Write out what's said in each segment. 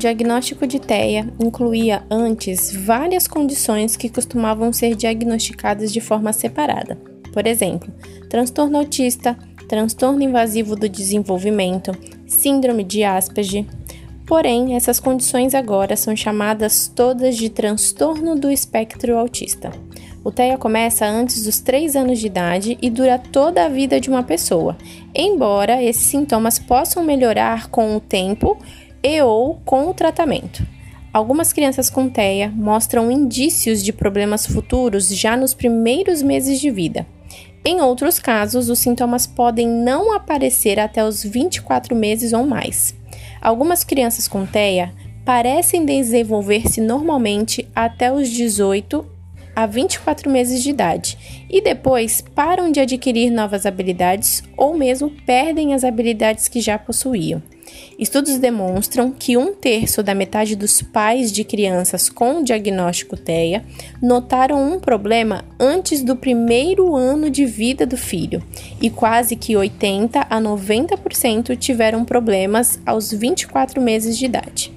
diagnóstico de TEA incluía antes várias condições que costumavam ser diagnosticadas de forma separada. Por exemplo, transtorno autista, transtorno invasivo do desenvolvimento, síndrome de Asperger. Porém, essas condições agora são chamadas todas de transtorno do espectro autista. O TEA começa antes dos 3 anos de idade e dura toda a vida de uma pessoa, embora esses sintomas possam melhorar com o tempo e ou com o tratamento. Algumas crianças com TEA mostram indícios de problemas futuros já nos primeiros meses de vida. Em outros casos, os sintomas podem não aparecer até os 24 meses ou mais. Algumas crianças com TEA parecem desenvolver-se normalmente até os 18 a 24 meses de idade e depois param de adquirir novas habilidades ou mesmo perdem as habilidades que já possuíam. Estudos demonstram que um terço da metade dos pais de crianças com diagnóstico TEA notaram um problema antes do primeiro ano de vida do filho, e quase que 80 a 90% tiveram problemas aos 24 meses de idade.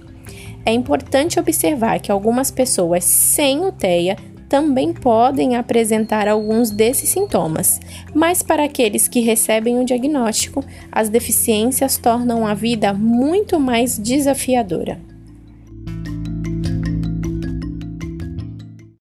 É importante observar que algumas pessoas sem o TEA também podem apresentar alguns desses sintomas, mas para aqueles que recebem o diagnóstico, as deficiências tornam a vida muito mais desafiadora.